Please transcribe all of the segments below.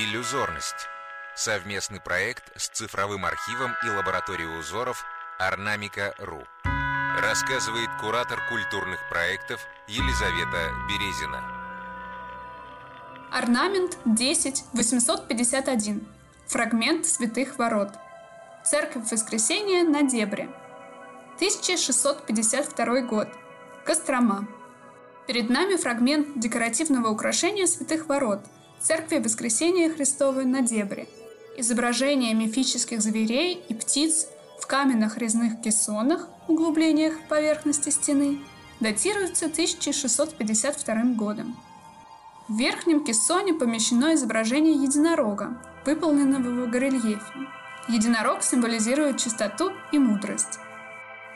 Иллюзорность. Совместный проект с цифровым архивом и лабораторией узоров Орнамика.ру. Рассказывает куратор культурных проектов Елизавета Березина. Орнамент 10 851. Фрагмент святых ворот. Церковь Воскресения на Дебре. 1652 год. Кострома. Перед нами фрагмент декоративного украшения святых ворот – Церкви Воскресения Христова на Дебре. Изображения мифических зверей и птиц в каменных резных кессонах, углублениях поверхности стены, датируются 1652 годом. В верхнем кессоне помещено изображение единорога, выполненного в горельефе. Единорог символизирует чистоту и мудрость.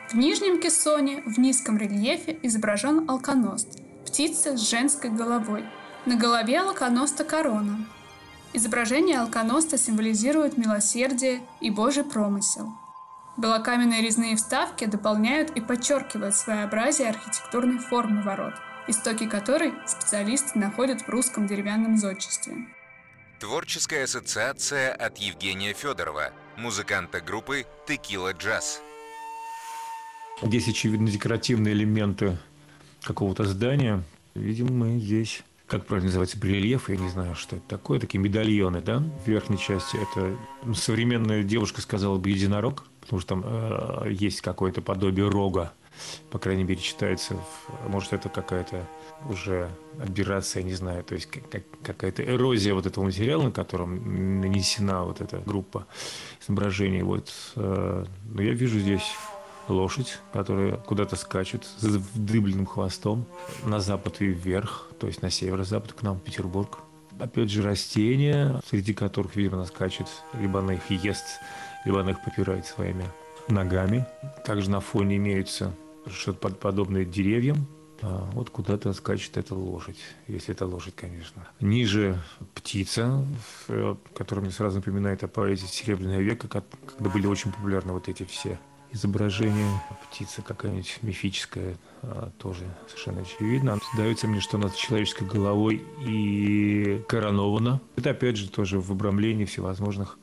В нижнем кессоне в низком рельефе изображен алконост – птица с женской головой – на голове алконоста корона. Изображение алконоста символизирует милосердие и Божий промысел. Белокаменные резные вставки дополняют и подчеркивают своеобразие архитектурной формы ворот, истоки которой специалисты находят в русском деревянном зодчестве. Творческая ассоциация от Евгения Федорова, музыканта группы «Текила Джаз». Здесь, очевидно, декоративные элементы какого-то здания. Видимо, мы здесь как правильно называется, рельеф, я не знаю, что это такое, такие медальоны, да, в верхней части. Это ну, современная девушка сказала бы единорог, потому что там э, есть какое-то подобие рога, по крайней мере, читается, в, может, это какая-то уже аберрация, не знаю, то есть как, какая-то эрозия вот этого материала, на котором нанесена вот эта группа изображений. Вот, э, но я вижу здесь лошадь, которая куда-то скачет с вдыбленным хвостом на запад и вверх, то есть на северо-запад к нам, в Петербург. Опять же, растения, среди которых, видимо, она скачет, либо она их ест, либо она их попирает своими ногами. Также на фоне имеются что-то подобное деревьям, а вот куда-то скачет эта лошадь, если это лошадь, конечно. Ниже птица, которая мне сразу напоминает о поэзии Серебряного века, когда были очень популярны вот эти все изображение птицы какая-нибудь мифическая, а, тоже совершенно очевидно. Дается мне, что она с человеческой головой и коронована. Это опять же тоже в обрамлении всевозможных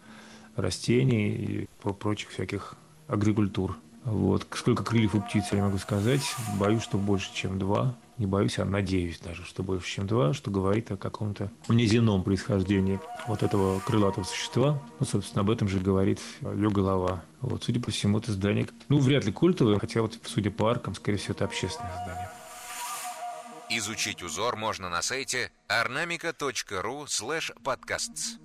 растений и прочих всяких агрикультур. Вот. Сколько крыльев у птицы, я могу сказать. Боюсь, что больше, чем два. Не боюсь, а надеюсь даже, что больше, чем два, что говорит о каком-то неземном происхождении вот этого крылатого существа. Ну, собственно, об этом же говорит ее голова. Вот, судя по всему, это здание, ну, вряд ли культовое, хотя вот, судя по аркам, скорее всего, это общественное здание. Изучить узор можно на сайте ornamica.ru slash podcasts.